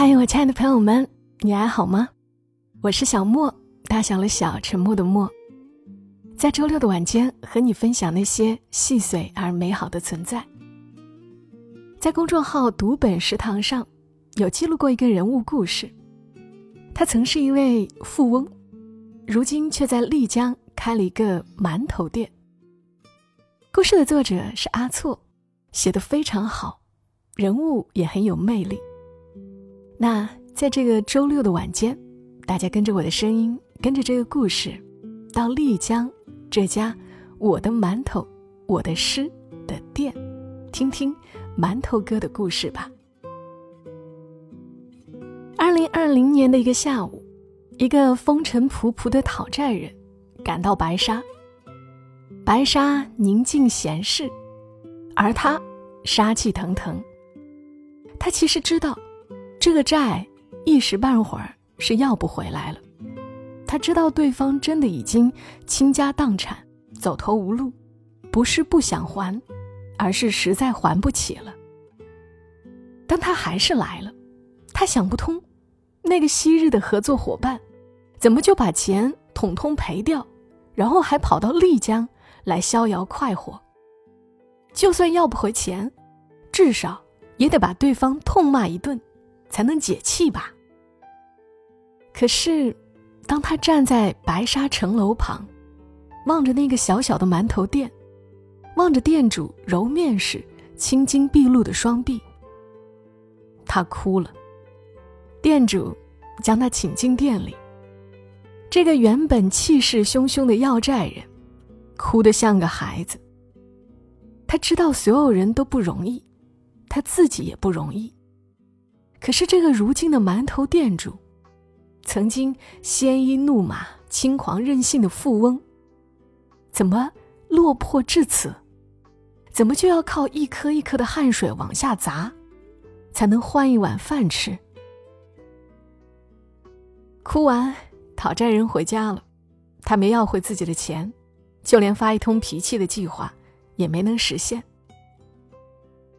嗨，我亲爱的朋友们，你还好吗？我是小莫，大小的小，沉默的默。在周六的晚间，和你分享那些细碎而美好的存在。在公众号“读本食堂”上，有记录过一个人物故事。他曾是一位富翁，如今却在丽江开了一个馒头店。故事的作者是阿措，写的非常好，人物也很有魅力。那在这个周六的晚间，大家跟着我的声音，跟着这个故事，到丽江这家“我的馒头，我的诗”的店，听听馒头哥的故事吧。二零二零年的一个下午，一个风尘仆仆的讨债人赶到白沙。白沙宁静闲适，而他杀气腾腾。他其实知道。这个债一时半会儿是要不回来了。他知道对方真的已经倾家荡产、走投无路，不是不想还，而是实在还不起了。但他还是来了。他想不通，那个昔日的合作伙伴，怎么就把钱统统赔掉，然后还跑到丽江来逍遥快活？就算要不回钱，至少也得把对方痛骂一顿。才能解气吧。可是，当他站在白沙城楼旁，望着那个小小的馒头店，望着店主揉面时青筋毕露的双臂，他哭了。店主将他请进店里。这个原本气势汹汹的要债人，哭得像个孩子。他知道所有人都不容易，他自己也不容易。可是这个如今的馒头店主，曾经鲜衣怒马、轻狂任性的富翁，怎么落魄至此？怎么就要靠一颗一颗的汗水往下砸，才能换一碗饭吃？哭完，讨债人回家了，他没要回自己的钱，就连发一通脾气的计划也没能实现。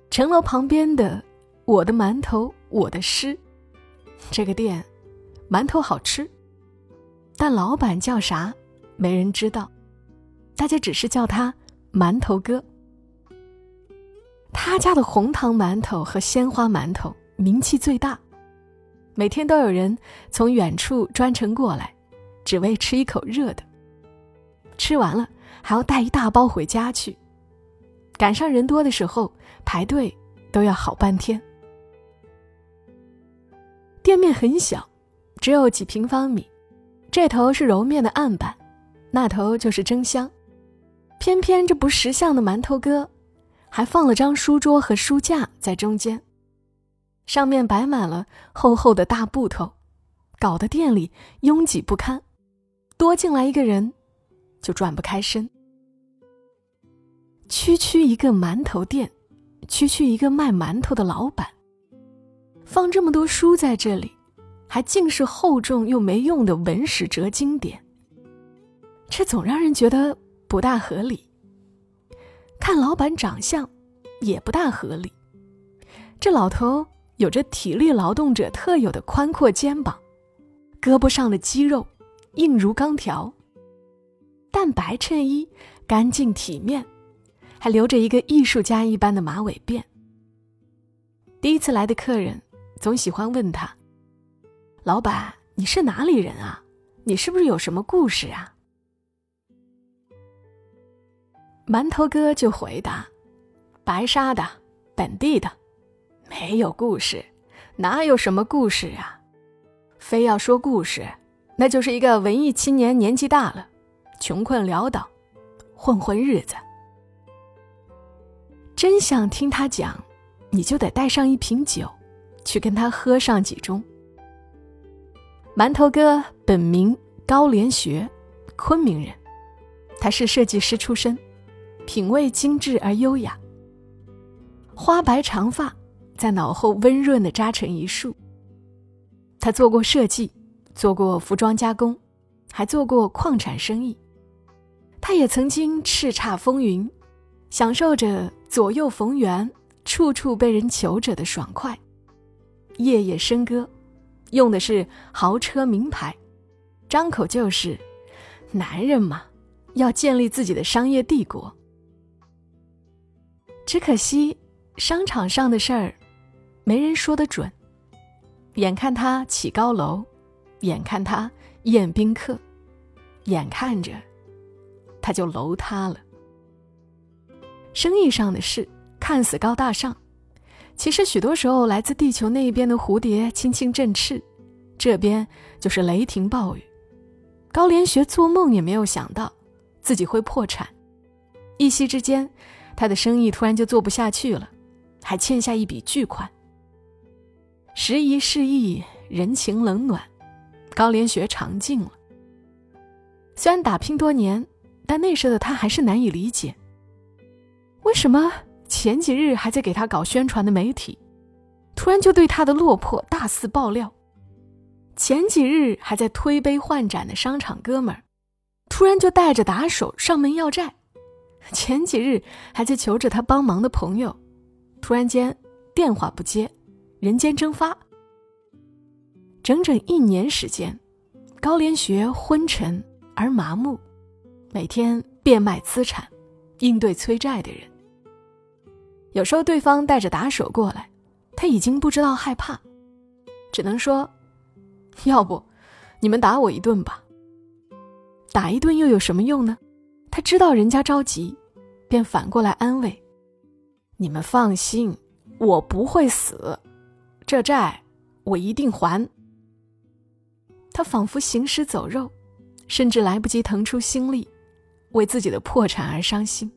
城楼旁边的。我的馒头，我的诗。这个店，馒头好吃，但老板叫啥，没人知道。大家只是叫他馒头哥。他家的红糖馒头和鲜花馒头名气最大，每天都有人从远处专程过来，只为吃一口热的。吃完了还要带一大包回家去。赶上人多的时候，排队都要好半天。店面很小，只有几平方米，这头是揉面的案板，那头就是蒸箱。偏偏这不识相的馒头哥，还放了张书桌和书架在中间，上面摆满了厚厚的大布头，搞得店里拥挤不堪，多进来一个人，就转不开身。区区一个馒头店，区区一个卖馒头的老板。放这么多书在这里，还尽是厚重又没用的文史哲经典，这总让人觉得不大合理。看老板长相，也不大合理。这老头有着体力劳动者特有的宽阔肩膀，胳膊上的肌肉硬如钢条，淡白衬衣干净体面，还留着一个艺术家一般的马尾辫。第一次来的客人。总喜欢问他：“老板，你是哪里人啊？你是不是有什么故事啊？”馒头哥就回答：“白沙的，本地的，没有故事，哪有什么故事啊？非要说故事，那就是一个文艺青年年纪大了，穷困潦倒，混混日子。真想听他讲，你就得带上一瓶酒。”去跟他喝上几盅。馒头哥本名高连学，昆明人，他是设计师出身，品味精致而优雅。花白长发在脑后温润的扎成一束。他做过设计，做过服装加工，还做过矿产生意。他也曾经叱咤风云，享受着左右逢源、处处被人求者的爽快。夜夜笙歌，用的是豪车名牌，张口就是“男人嘛，要建立自己的商业帝国”。只可惜，商场上的事儿，没人说得准。眼看他起高楼，眼看他宴宾客，眼看着他就楼塌了。生意上的事看似高大上，其实许多时候来自地球那一边的蝴蝶轻轻振翅，这边就是雷霆暴雨。高连学做梦也没有想到自己会破产，一夕之间，他的生意突然就做不下去了，还欠下一笔巨款。时移世易，人情冷暖，高连学尝尽了。虽然打拼多年，但那时的他还是难以理解，为什么前几日还在给他搞宣传的媒体，突然就对他的落魄大肆爆料；前几日还在推杯换盏的商场哥们儿，突然就带着打手上门要债；前几日还在求着他帮忙的朋友，突然间电话不接。人间蒸发，整整一年时间，高连学昏沉而麻木，每天变卖资产，应对催债的人。有时候对方带着打手过来，他已经不知道害怕，只能说：“要不，你们打我一顿吧。”打一顿又有什么用呢？他知道人家着急，便反过来安慰：“你们放心，我不会死。”这债我一定还。他仿佛行尸走肉，甚至来不及腾出心力，为自己的破产而伤心。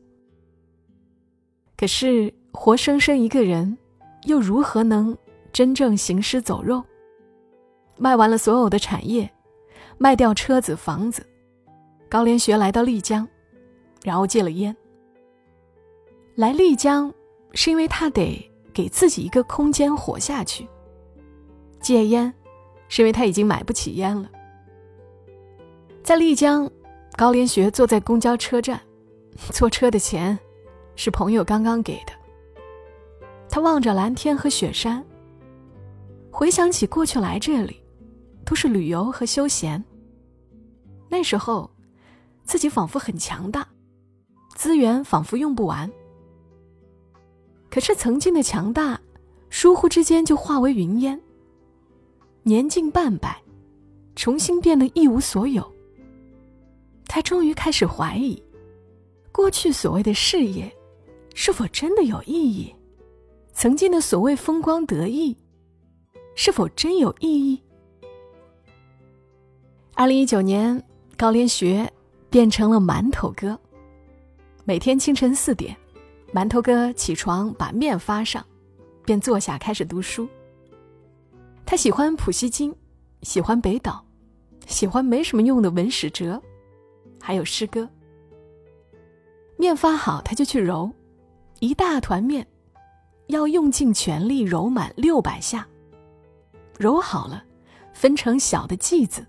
可是，活生生一个人，又如何能真正行尸走肉？卖完了所有的产业，卖掉车子房子，高连学来到丽江，然后戒了烟。来丽江，是因为他得。给自己一个空间活下去。戒烟，是因为他已经买不起烟了。在丽江，高连学坐在公交车站，坐车的钱是朋友刚刚给的。他望着蓝天和雪山，回想起过去来这里，都是旅游和休闲。那时候，自己仿佛很强大，资源仿佛用不完。可是曾经的强大，疏忽之间就化为云烟。年近半百，重新变得一无所有。他终于开始怀疑，过去所谓的事业，是否真的有意义？曾经的所谓风光得意，是否真有意义？二零一九年，高连学变成了馒头哥，每天清晨四点。馒头哥起床把面发上，便坐下开始读书。他喜欢普希金，喜欢北岛，喜欢没什么用的文史哲，还有诗歌。面发好他就去揉，一大团面，要用尽全力揉满六百下。揉好了，分成小的剂子，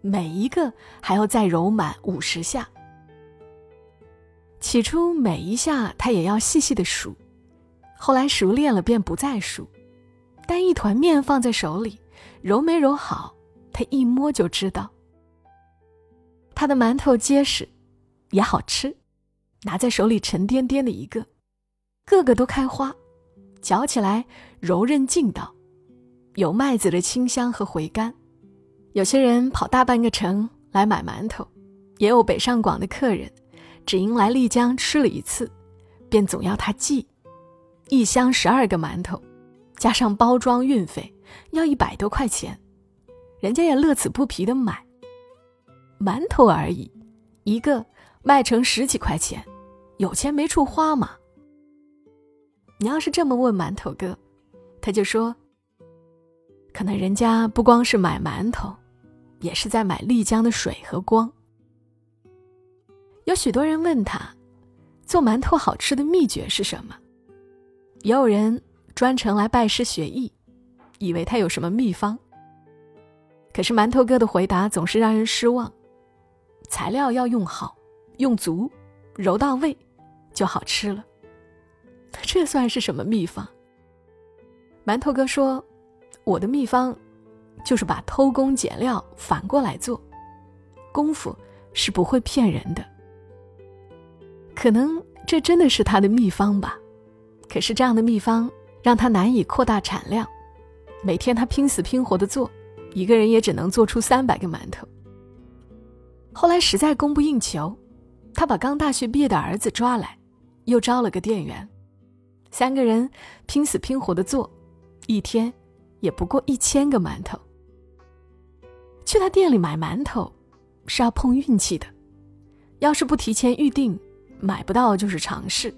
每一个还要再揉满五十下。起初每一下他也要细细的数，后来熟练了便不再数，但一团面放在手里，揉没揉好，他一摸就知道。他的馒头结实，也好吃，拿在手里沉甸甸的一个，个个都开花，嚼起来柔韧劲道，有麦子的清香和回甘。有些人跑大半个城来买馒头，也有北上广的客人。只因来丽江吃了一次，便总要他寄一箱十二个馒头，加上包装运费，要一百多块钱，人家也乐此不疲的买。馒头而已，一个卖成十几块钱，有钱没处花嘛。你要是这么问馒头哥，他就说：可能人家不光是买馒头，也是在买丽江的水和光。有许多人问他，做馒头好吃的秘诀是什么？也有人专程来拜师学艺，以为他有什么秘方。可是馒头哥的回答总是让人失望：材料要用好，用足，揉到位，就好吃了。这算是什么秘方？馒头哥说：我的秘方就是把偷工减料反过来做，功夫是不会骗人的。可能这真的是他的秘方吧，可是这样的秘方让他难以扩大产量，每天他拼死拼活的做，一个人也只能做出三百个馒头。后来实在供不应求，他把刚大学毕业的儿子抓来，又招了个店员，三个人拼死拼活的做，一天也不过一千个馒头。去他店里买馒头，是要碰运气的，要是不提前预定，买不到就是常事。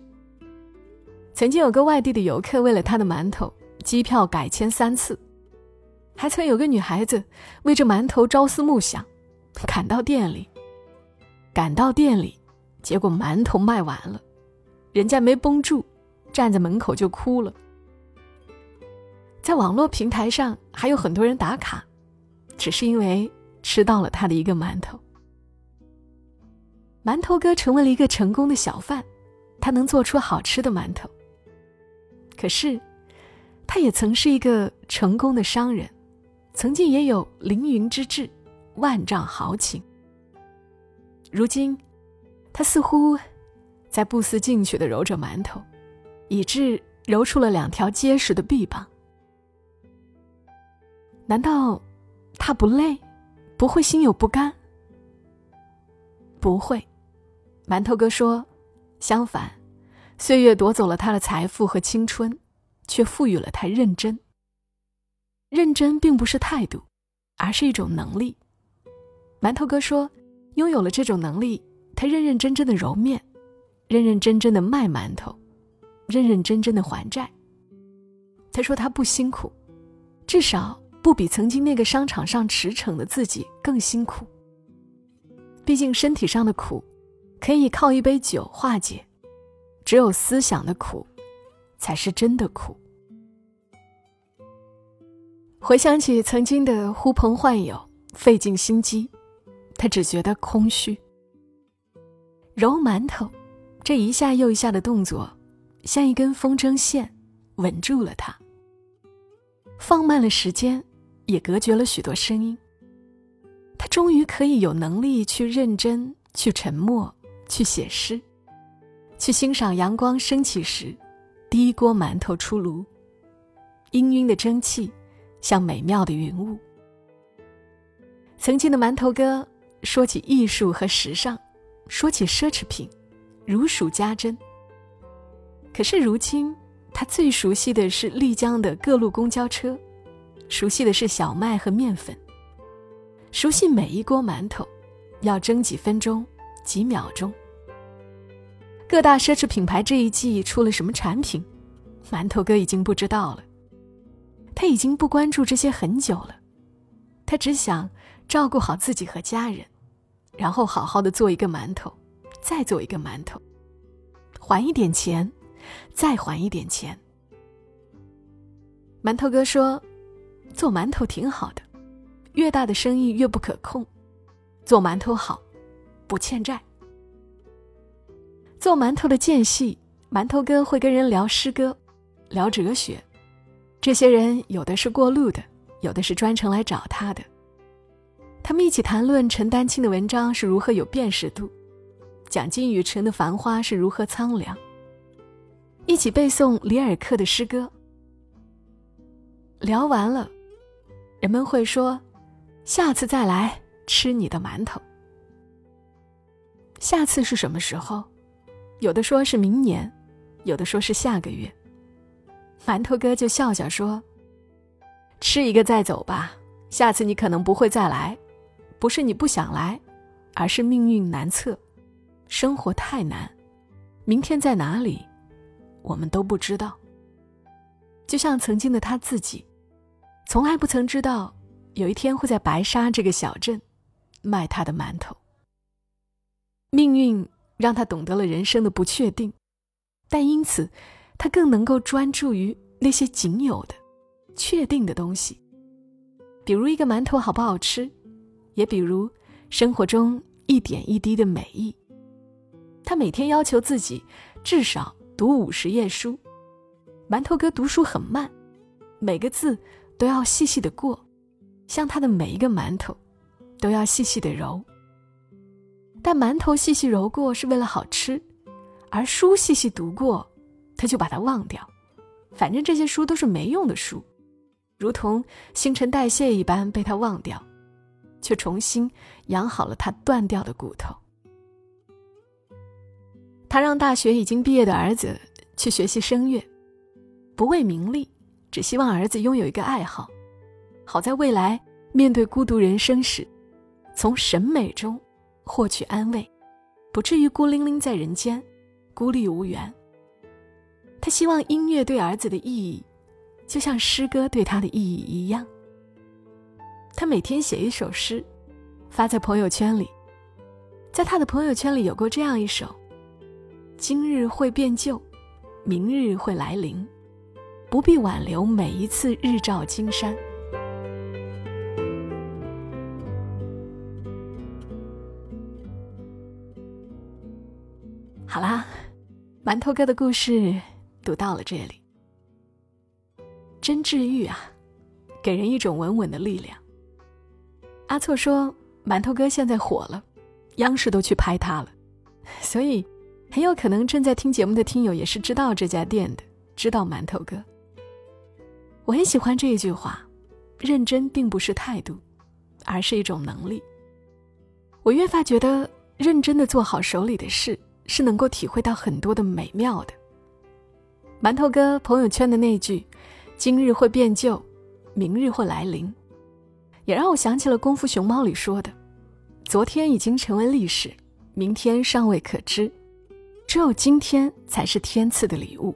曾经有个外地的游客为了他的馒头，机票改签三次，还曾有个女孩子为这馒头朝思暮想。赶到店里，赶到店里，结果馒头卖完了，人家没绷住，站在门口就哭了。在网络平台上还有很多人打卡，只是因为吃到了他的一个馒头。馒头哥成为了一个成功的小贩，他能做出好吃的馒头。可是，他也曾是一个成功的商人，曾经也有凌云之志。万丈豪情。如今，他似乎在不思进取的揉着馒头，以致揉出了两条结实的臂膀。难道他不累，不会心有不甘？不会，馒头哥说，相反，岁月夺走了他的财富和青春，却赋予了他认真。认真并不是态度，而是一种能力。馒头哥说：“拥有了这种能力，他认认真真的揉面，认认真真的卖馒头，认认真真的还债。他说他不辛苦，至少不比曾经那个商场上驰骋的自己更辛苦。毕竟身体上的苦，可以靠一杯酒化解，只有思想的苦，才是真的苦。”回想起曾经的呼朋唤友，费尽心机。他只觉得空虚。揉馒头，这一下又一下的动作，像一根风筝线，稳住了他。放慢了时间，也隔绝了许多声音。他终于可以有能力去认真、去沉默、去写诗，去欣赏阳光升起时，第一锅馒头出炉，氤氲的蒸汽，像美妙的云雾。曾经的馒头哥。说起艺术和时尚，说起奢侈品，如数家珍。可是如今，他最熟悉的是丽江的各路公交车，熟悉的是小麦和面粉，熟悉每一锅馒头要蒸几分钟、几秒钟。各大奢侈品牌这一季出了什么产品，馒头哥已经不知道了。他已经不关注这些很久了，他只想照顾好自己和家人。然后好好的做一个馒头，再做一个馒头，还一点钱，再还一点钱。馒头哥说：“做馒头挺好的，越大的生意越不可控，做馒头好，不欠债。”做馒头的间隙，馒头哥会跟人聊诗歌，聊哲学。这些人有的是过路的，有的是专程来找他的。他们一起谈论陈丹青的文章是如何有辨识度，讲金宇澄的《繁花》是如何苍凉。一起背诵里尔克的诗歌。聊完了，人们会说：“下次再来吃你的馒头。”下次是什么时候？有的说是明年，有的说是下个月。馒头哥就笑笑说：“吃一个再走吧，下次你可能不会再来。”不是你不想来，而是命运难测，生活太难，明天在哪里，我们都不知道。就像曾经的他自己，从来不曾知道有一天会在白沙这个小镇卖他的馒头。命运让他懂得了人生的不确定，但因此，他更能够专注于那些仅有的、确定的东西，比如一个馒头好不好吃。也比如，生活中一点一滴的美意。他每天要求自己至少读五十页书。馒头哥读书很慢，每个字都要细细的过，像他的每一个馒头，都要细细的揉。但馒头细细揉过是为了好吃，而书细细读过，他就把它忘掉。反正这些书都是没用的书，如同新陈代谢一般被他忘掉，却重新养好了他断掉的骨头。他让大学已经毕业的儿子去学习声乐，不为名利，只希望儿子拥有一个爱好，好在未来面对孤独人生时，从审美中获取安慰，不至于孤零零在人间，孤立无援。他希望音乐对儿子的意义，就像诗歌对他的意义一样。他每天写一首诗，发在朋友圈里。在他的朋友圈里有过这样一首：“今日会变旧，明日会来临，不必挽留每一次日照金山。”好啦，馒头哥的故事。读到了这里，真治愈啊，给人一种稳稳的力量。阿措说，馒头哥现在火了，央视都去拍他了，所以很有可能正在听节目的听友也是知道这家店的，知道馒头哥。我很喜欢这一句话：认真并不是态度，而是一种能力。我越发觉得，认真的做好手里的事，是能够体会到很多的美妙的。馒头哥朋友圈的那句“今日会变旧，明日会来临”，也让我想起了《功夫熊猫》里说的：“昨天已经成为历史，明天尚未可知，只有今天才是天赐的礼物。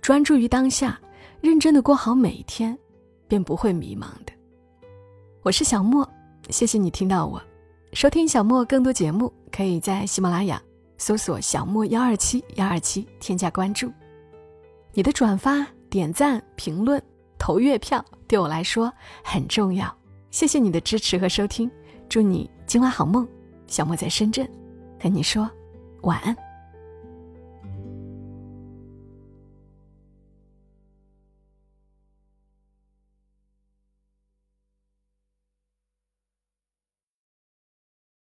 专注于当下，认真的过好每一天，便不会迷茫的。”我是小莫，谢谢你听到我。收听小莫更多节目，可以在喜马拉雅搜索“小莫幺二七幺二七”，添加关注。你的转发、点赞、评论、投月票对我来说很重要，谢谢你的支持和收听，祝你今晚好梦。小莫在深圳，和你说晚安。